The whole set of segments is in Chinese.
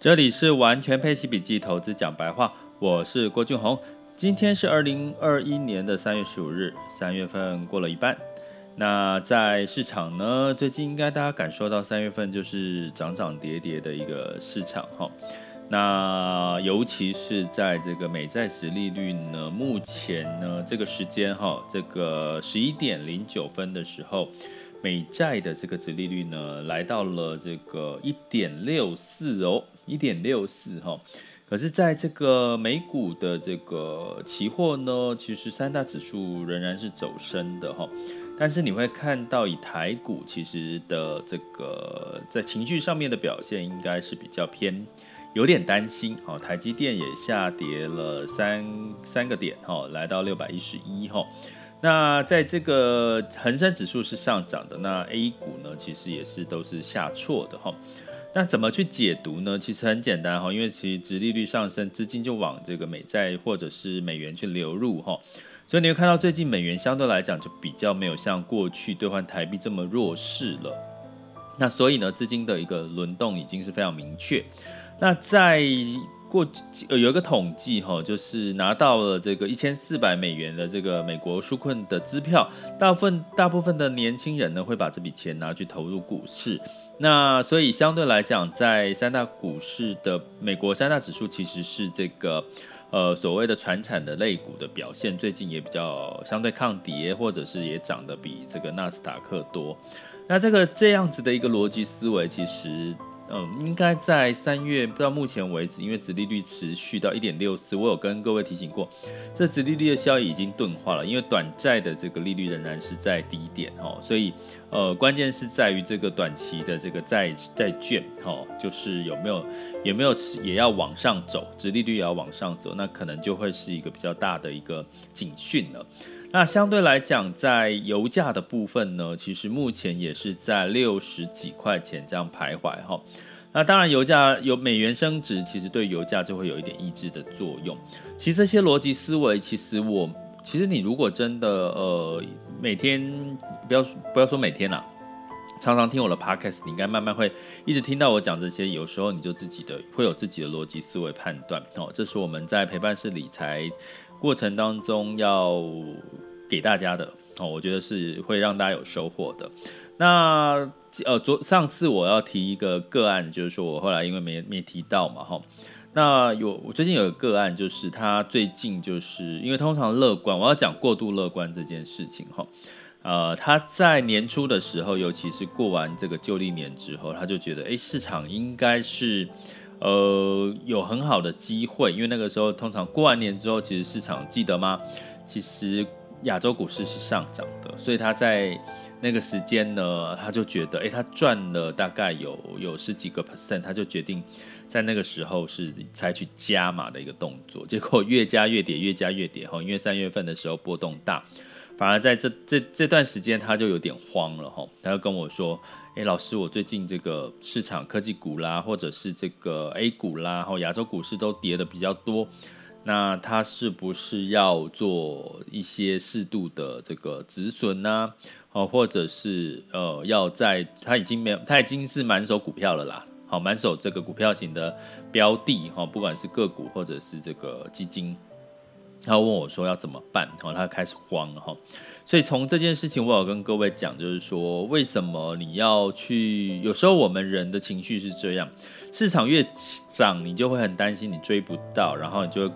这里是完全配息笔记投资讲白话，我是郭俊宏。今天是二零二一年的三月十五日，三月份过了一半。那在市场呢，最近应该大家感受到三月份就是涨涨跌跌的一个市场哈。那尤其是在这个美债殖利率呢，目前呢这个时间哈，这个十一点零九分的时候。美债的这个殖利率呢，来到了这个一点六四哦，一点六四哈。可是，在这个美股的这个期货呢，其实三大指数仍然是走升的哈。但是你会看到，以台股其实的这个在情绪上面的表现，应该是比较偏有点担心哈。台积电也下跌了三三个点哈，来到六百一十一哈。那在这个恒生指数是上涨的，那 A 股呢，其实也是都是下挫的哈。那怎么去解读呢？其实很简单哈，因为其实殖利率上升，资金就往这个美债或者是美元去流入哈。所以你会看到最近美元相对来讲就比较没有像过去兑换台币这么弱势了。那所以呢，资金的一个轮动已经是非常明确。那在过呃有一个统计哈，就是拿到了这个一千四百美元的这个美国纾困的支票，大部分大部分的年轻人呢会把这笔钱拿去投入股市，那所以相对来讲，在三大股市的美国三大指数其实是这个呃所谓的传产的类股的表现，最近也比较相对抗跌，或者是也涨得比这个纳斯达克多。那这个这样子的一个逻辑思维，其实。嗯，应该在三月到目前为止，因为殖利率持续到一点六四，我有跟各位提醒过，这殖利率的效益已经钝化了，因为短债的这个利率仍然是在低点哦，所以呃，关键是在于这个短期的这个债债券哦，就是有没有有没有也要往上走，殖利率也要往上走，那可能就会是一个比较大的一个警讯了。那相对来讲，在油价的部分呢，其实目前也是在六十几块钱这样徘徊哈。那当然，油价有美元升值，其实对油价就会有一点抑制的作用。其实这些逻辑思维，其实我其实你如果真的呃每天不要不要说每天啦，常常听我的 podcast，你应该慢慢会一直听到我讲这些。有时候你就自己的会有自己的逻辑思维判断哦，这是我们在陪伴式理财过程当中要给大家的哦，我觉得是会让大家有收获的。那呃，昨上次我要提一个个案，就是说我后来因为没没提到嘛，哈。那有我最近有个个案，就是他最近就是因为通常乐观，我要讲过度乐观这件事情，哈。呃，他在年初的时候，尤其是过完这个旧历年之后，他就觉得，哎，市场应该是。呃，有很好的机会，因为那个时候通常过完年之后，其实市场记得吗？其实亚洲股市是上涨的，所以他在那个时间呢，他就觉得，诶，他赚了大概有有十几个 percent，他就决定在那个时候是采取加码的一个动作，结果越加越跌，越加越跌哈，因为三月份的时候波动大，反而在这这这段时间他就有点慌了哈，他就跟我说。诶，老师，我最近这个市场科技股啦，或者是这个 A 股啦，然后亚洲股市都跌得比较多，那他是不是要做一些适度的这个止损呢？哦，或者是呃，要在他已经没有，他已经是满手股票了啦，好，满手这个股票型的标的哈，不管是个股或者是这个基金。他问我说要怎么办，然后他开始慌了哈。所以从这件事情，我有跟各位讲，就是说为什么你要去？有时候我们人的情绪是这样，市场越涨，你就会很担心你追不到，然后你就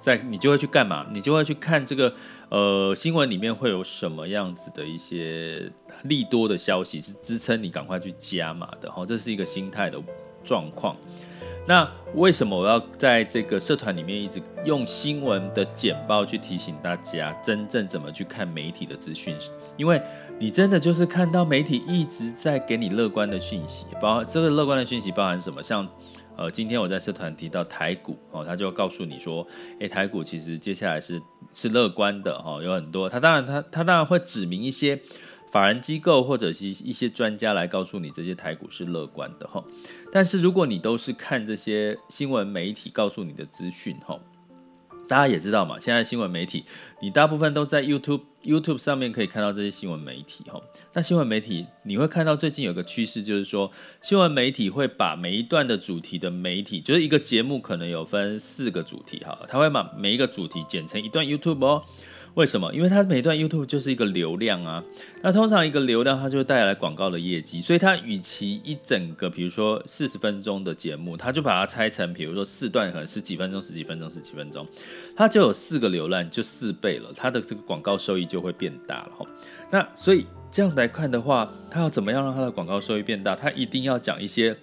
在你就会去干嘛？你就会去看这个呃新闻里面会有什么样子的一些利多的消息，是支撑你赶快去加码的哈。这是一个心态的状况。那为什么我要在这个社团里面一直用新闻的简报去提醒大家，真正怎么去看媒体的资讯？因为你真的就是看到媒体一直在给你乐观的讯息，包这个乐观的讯息包含什么？像呃，今天我在社团提到台股哦，他就告诉你说，诶，台股其实接下来是是乐观的哈，有很多，他当然他他当然会指明一些。法人机构或者是一些专家来告诉你这些台股是乐观的哈，但是如果你都是看这些新闻媒体告诉你的资讯哈，大家也知道嘛，现在新闻媒体你大部分都在 YouTube YouTube 上面可以看到这些新闻媒体哈。那新闻媒体你会看到最近有个趋势，就是说新闻媒体会把每一段的主题的媒体，就是一个节目可能有分四个主题哈，他会把每一个主题剪成一段 YouTube 哦。为什么？因为它每段 YouTube 就是一个流量啊，那通常一个流量它就会带来广告的业绩，所以它与其一整个，比如说四十分钟的节目，它就把它拆成，比如说四段，可能十几分钟、十几分钟、十几分钟，它就有四个流量，就四倍了，它的这个广告收益就会变大了哈。那所以这样来看的话，它要怎么样让它的广告收益变大？它一定要讲一些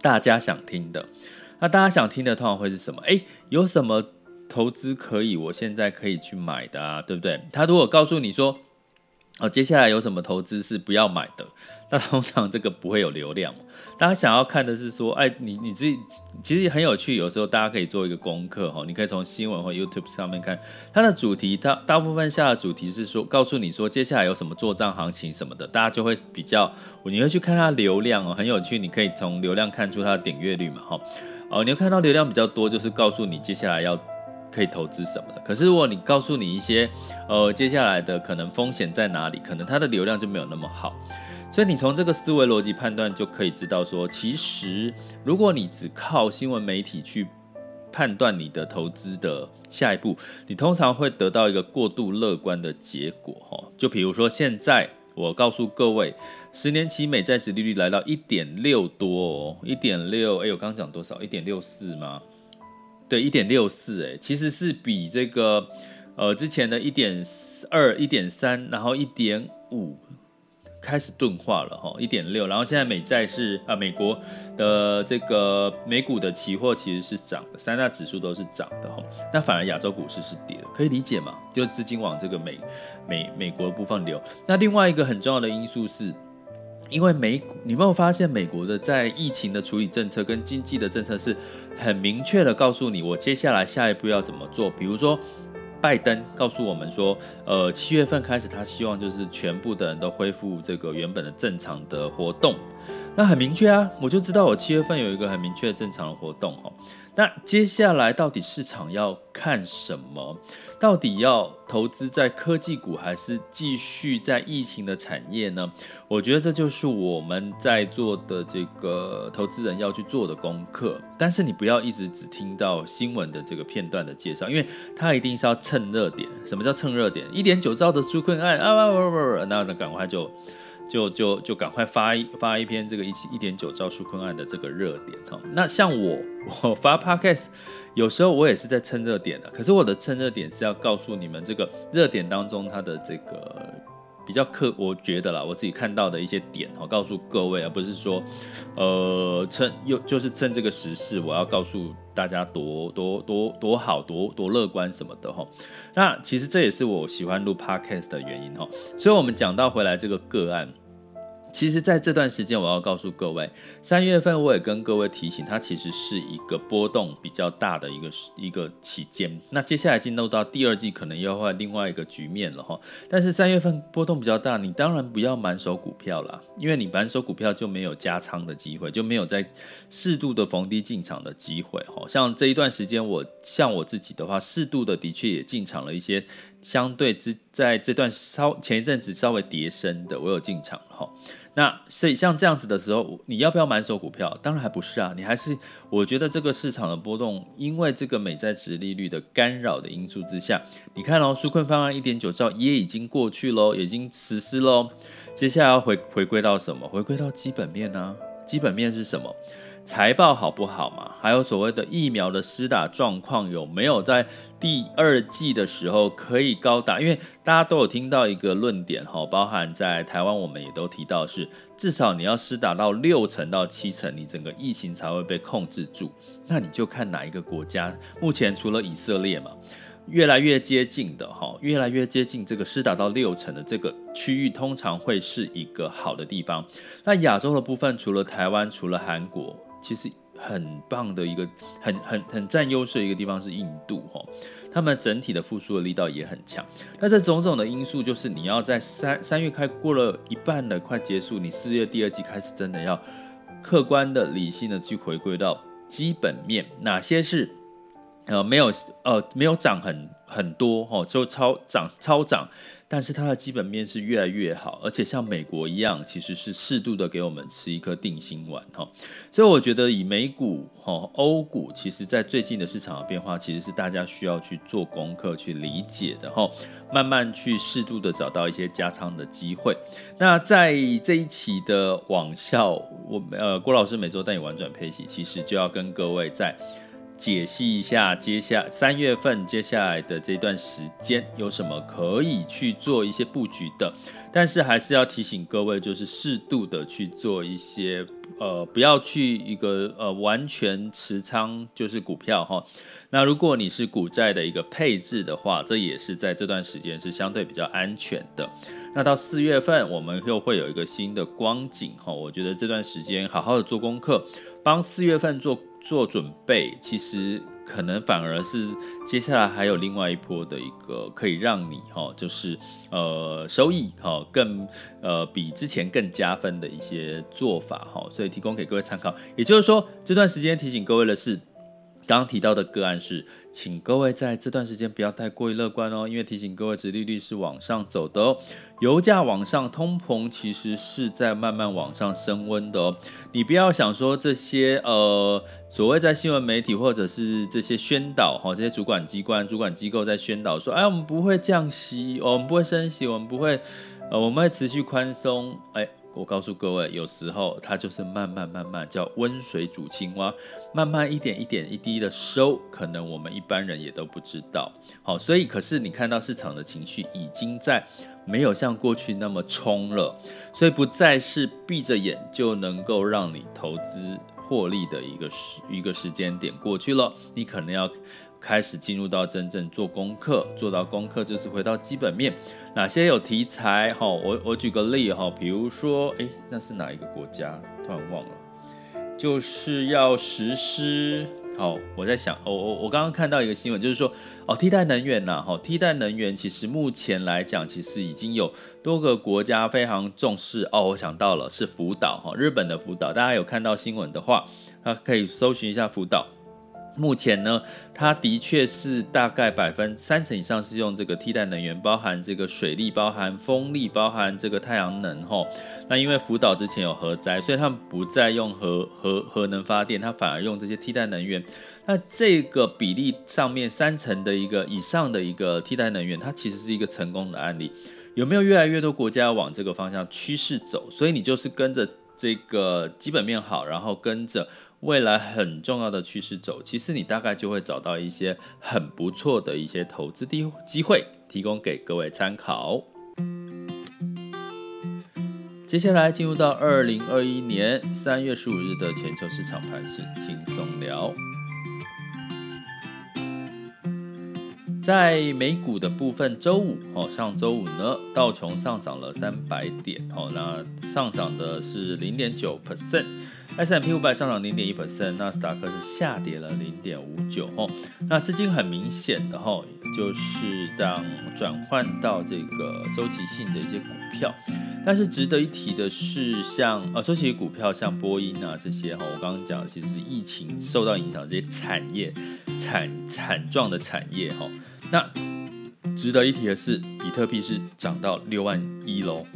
大家想听的。那大家想听的通常会是什么？诶，有什么？投资可以，我现在可以去买的啊，对不对？他如果告诉你说，哦，接下来有什么投资是不要买的，那通常这个不会有流量。大家想要看的是说，哎，你你自己其实很有趣，有时候大家可以做一个功课哈，你可以从新闻或 YouTube 上面看它的主题，它大部分下的主题是说，告诉你说接下来有什么做账行情什么的，大家就会比较，你会去看它流量哦，很有趣，你可以从流量看出它的点阅率嘛，哈，哦，你会看到流量比较多，就是告诉你接下来要。可以投资什么的？可是如果你告诉你一些，呃，接下来的可能风险在哪里，可能它的流量就没有那么好。所以你从这个思维逻辑判断就可以知道说，其实如果你只靠新闻媒体去判断你的投资的下一步，你通常会得到一个过度乐观的结果。哈，就比如说现在我告诉各位，十年期美债殖利率来到一点六多哦，一点六，哎，我刚刚讲多少？一点六四吗？对，一点六四，哎，其实是比这个，呃，之前的一点二、一点三，然后一点五开始钝化了哈，一点六，然后现在美债是啊、美国的这个美股的期货其实是涨的，三大指数都是涨的哈，那反而亚洲股市是跌的，可以理解嘛？就资金往这个美美美国的部分流。那另外一个很重要的因素是。因为美，你没有发现美国的在疫情的处理政策跟经济的政策是很明确的告诉你，我接下来下一步要怎么做？比如说，拜登告诉我们说，呃，七月份开始他希望就是全部的人都恢复这个原本的正常的活动，那很明确啊，我就知道我七月份有一个很明确的正常的活动哦。那接下来到底市场要看什么？到底要投资在科技股，还是继续在疫情的产业呢？我觉得这就是我们在做的这个投资人要去做的功课。但是你不要一直只听到新闻的这个片段的介绍，因为它一定是要蹭热点。什么叫蹭热点？一点九兆的纾困案啊，不不不，那赶快就。就就就赶快发一发一篇这个一一点九兆纾困案的这个热点哈。那像我我发 podcast，有时候我也是在蹭热点的。可是我的蹭热点是要告诉你们这个热点当中它的这个比较客，我觉得啦，我自己看到的一些点哦，告诉各位，而不是说呃趁又就是趁这个时事，我要告诉大家多多多多好多多乐观什么的哈。那其实这也是我喜欢录 podcast 的原因哈，所以我们讲到回来这个个案。其实，在这段时间，我要告诉各位，三月份我也跟各位提醒，它其实是一个波动比较大的一个一个期间。那接下来进入到第二季，可能又会另外一个局面了哈。但是三月份波动比较大，你当然不要满手股票了，因为你满手股票就没有加仓的机会，就没有在适度的逢低进场的机会哈。像这一段时间，我像我自己的话，适度的的确也进场了一些。相对之，在这段稍前一阵子稍微跌深的，我有进场哈。那所以像这样子的时候，你要不要满手股票？当然还不是啊，你还是我觉得这个市场的波动，因为这个美债值利率的干扰的因素之下，你看哦，纾困方案一点九兆也已经过去喽，已经实施喽。接下来要回回归到什么？回归到基本面呢？基本面是什么？财报好不好嘛？还有所谓的疫苗的施打状况有没有在第二季的时候可以高达？因为大家都有听到一个论点哈，包含在台湾我们也都提到是，至少你要施打到六成到七成，你整个疫情才会被控制住。那你就看哪一个国家，目前除了以色列嘛，越来越接近的哈，越来越接近这个施打到六成的这个区域，通常会是一个好的地方。那亚洲的部分，除了台湾，除了韩国。其实很棒的一个很很很占优势的一个地方是印度哈，他们整体的复苏的力道也很强。那这种种的因素，就是你要在三三月开过了一半的，快结束，你四月第二季开始，真的要客观的、理性的去回归到基本面，哪些是呃没有呃没有涨很很多哈，就超涨超涨。但是它的基本面是越来越好，而且像美国一样，其实是适度的给我们吃一颗定心丸哈。所以我觉得以美股哈、欧股，其实在最近的市场的变化，其实是大家需要去做功课去理解的哈，慢慢去适度的找到一些加仓的机会。那在这一期的网校，我呃郭老师每周带你玩转配息，其实就要跟各位在。解析一下，接下三月份接下来的这段时间有什么可以去做一些布局的，但是还是要提醒各位，就是适度的去做一些，呃，不要去一个呃完全持仓就是股票哈。那如果你是股债的一个配置的话，这也是在这段时间是相对比较安全的。那到四月份我们又会有一个新的光景哈，我觉得这段时间好好的做功课，帮四月份做。做准备，其实可能反而是接下来还有另外一波的一个可以让你哈，就是呃收益哈更呃比之前更加分的一些做法哈，所以提供给各位参考。也就是说，这段时间提醒各位的是。刚提到的个案是，请各位在这段时间不要太过于乐观哦，因为提醒各位，殖利率是往上走的哦，油价往上，通膨其实是在慢慢往上升温的哦。你不要想说这些呃，所谓在新闻媒体或者是这些宣导哈，这些主管机关、主管机构在宣导说，哎，我们不会降息，我们不会升息，我们不会，呃，我们会持续宽松，哎。我告诉各位，有时候它就是慢慢慢慢叫温水煮青蛙，慢慢一点一点一滴的收，可能我们一般人也都不知道。好，所以可是你看到市场的情绪已经在没有像过去那么冲了，所以不再是闭着眼就能够让你投资获利的一个时一个时间点过去了，你可能要。开始进入到真正做功课，做到功课就是回到基本面，哪些有题材？哈，我我举个例哈，比如说，诶，那是哪一个国家？突然忘了，就是要实施。好，我在想，我我我刚刚看到一个新闻，就是说，哦，替代能源呐，哈，替代能源其实目前来讲，其实已经有多个国家非常重视。哦，我想到了，是福岛，哈，日本的福岛，大家有看到新闻的话，啊，可以搜寻一下福岛。目前呢，它的确是大概百分三成以上是用这个替代能源，包含这个水力、包含风力、包含这个太阳能。吼，那因为福岛之前有核灾，所以他们不再用核核核能发电，它反而用这些替代能源。那这个比例上面三成的一个以上的一个替代能源，它其实是一个成功的案例。有没有越来越多国家往这个方向趋势走？所以你就是跟着这个基本面好，然后跟着。未来很重要的趋势走，其实你大概就会找到一些很不错的一些投资的机会，提供给各位参考。接下来进入到二零二一年三月十五日的全球市场盘势轻松聊。在美股的部分，周五哦，上周五呢，道琼上涨了三百点哦，那上涨的是零点九 percent。S&P 五百上涨零点一 percent，纳斯达克是下跌了零点五九吼。那资金很明显的吼，就是这样转换到这个周期性的一些股票。但是值得一提的是像，像呃周期股票，像波音啊这些哈，我刚刚讲的其实是疫情受到影响这些产业惨惨状的产业哈。那值得一提的是，比特币是涨到六万一喽，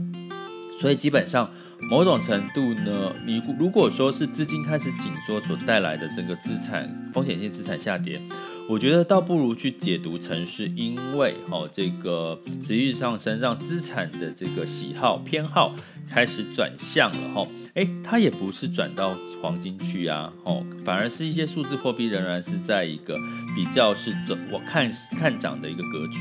所以基本上。某种程度呢，你如果说是资金开始紧缩所带来的整个资产风险性资产下跌，我觉得倒不如去解读成是因为哦这个持续上升，让资产的这个喜好偏好开始转向了哈。哎，它也不是转到黄金去啊，哦，反而是一些数字货币仍然是在一个比较是走我看看涨的一个格局。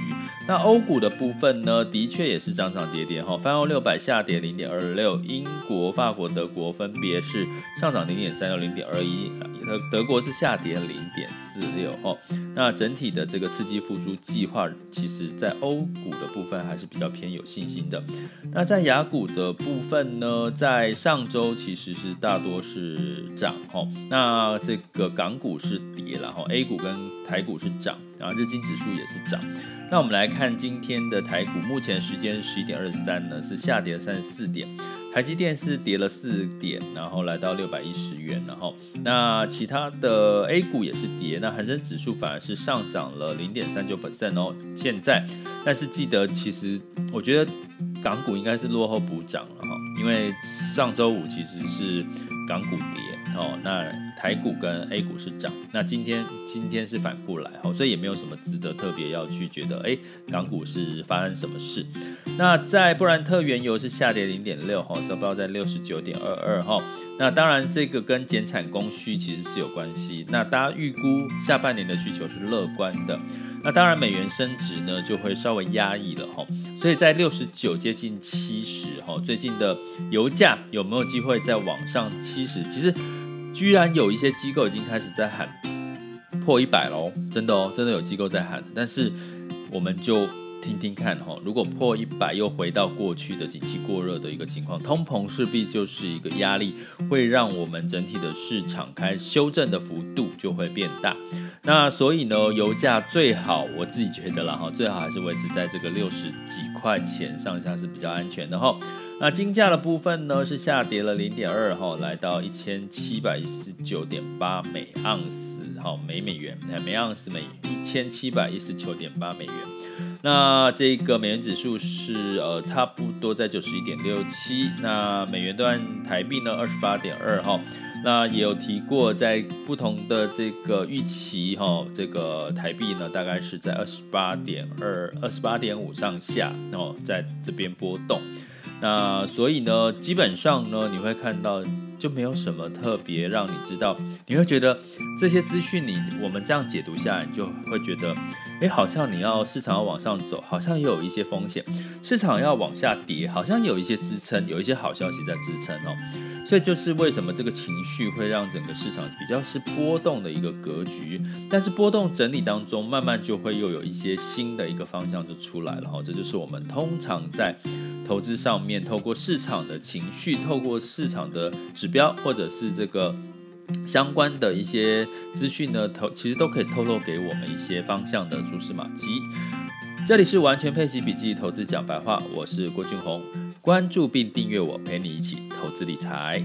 那欧股的部分呢，的确也是涨涨跌跌哈，泛欧六百下跌零点二六，英国、法国、德国分别是上涨零点三六、零点二一，德德国是下跌零点四六哦。那整体的这个刺激复苏计划，其实在欧股的部分还是比较偏有信心的。那在雅股的部分呢，在上周。其实是大多是涨哈，那这个港股是跌了哈，A 股跟台股是涨，然后日经指数也是涨。那我们来看今天的台股，目前时间是十一点二十三呢，是下跌三十四点。台积电是跌了四点，然后来到六百一十元，然后那其他的 A 股也是跌，那恒生指数反而是上涨了零点三九 percent 哦。现在，但是记得其实我觉得港股应该是落后补涨了哈，因为上周五其实是港股跌哦，那台股跟 A 股是涨，那今天今天是反过来哈，所以也没有什么值得特别要去觉得哎，港股是发生什么事。那在布兰特原油是下跌零点六哈，糟糕在六十九点二二哈。那当然这个跟减产供需其实是有关系。那大家预估下半年的需求是乐观的。那当然美元升值呢就会稍微压抑了哈。所以在六十九接近七十哈，最近的油价有没有机会再往上七十？其实居然有一些机构已经开始在喊破一百喽，真的哦，真的有机构在喊。但是我们就。听听看哈，如果破一百又回到过去的景气过热的一个情况，通膨势必就是一个压力，会让我们整体的市场开修正的幅度就会变大。那所以呢，油价最好我自己觉得啦哈，最好还是维持在这个六十几块钱上下是比较安全的哈。那金价的部分呢是下跌了零点二哈，来到一千七百一十九点八每盎司哈，每美元每盎司每一千七百一十九点八美元。那这个美元指数是呃差不多在九十一点六七，那美元兑台币呢二十八点二哈，那也有提过在不同的这个预期哈，这个台币呢大概是在二十八点二、二十八点五上下哦，在这边波动，那所以呢基本上呢你会看到。就没有什么特别让你知道，你会觉得这些资讯你我们这样解读下来，你就会觉得，哎，好像你要市场要往上走，好像也有一些风险；市场要往下跌，好像有一些支撑，有一些好消息在支撑哦。所以就是为什么这个情绪会让整个市场比较是波动的一个格局，但是波动整理当中，慢慢就会又有一些新的一个方向就出来了哈。这就是我们通常在。投资上面，透过市场的情绪，透过市场的指标，或者是这个相关的一些资讯呢，投其实都可以透露给我们一些方向的蛛丝马迹。这里是完全配奇笔记投资讲白话，我是郭俊宏，关注并订阅我，陪你一起投资理财。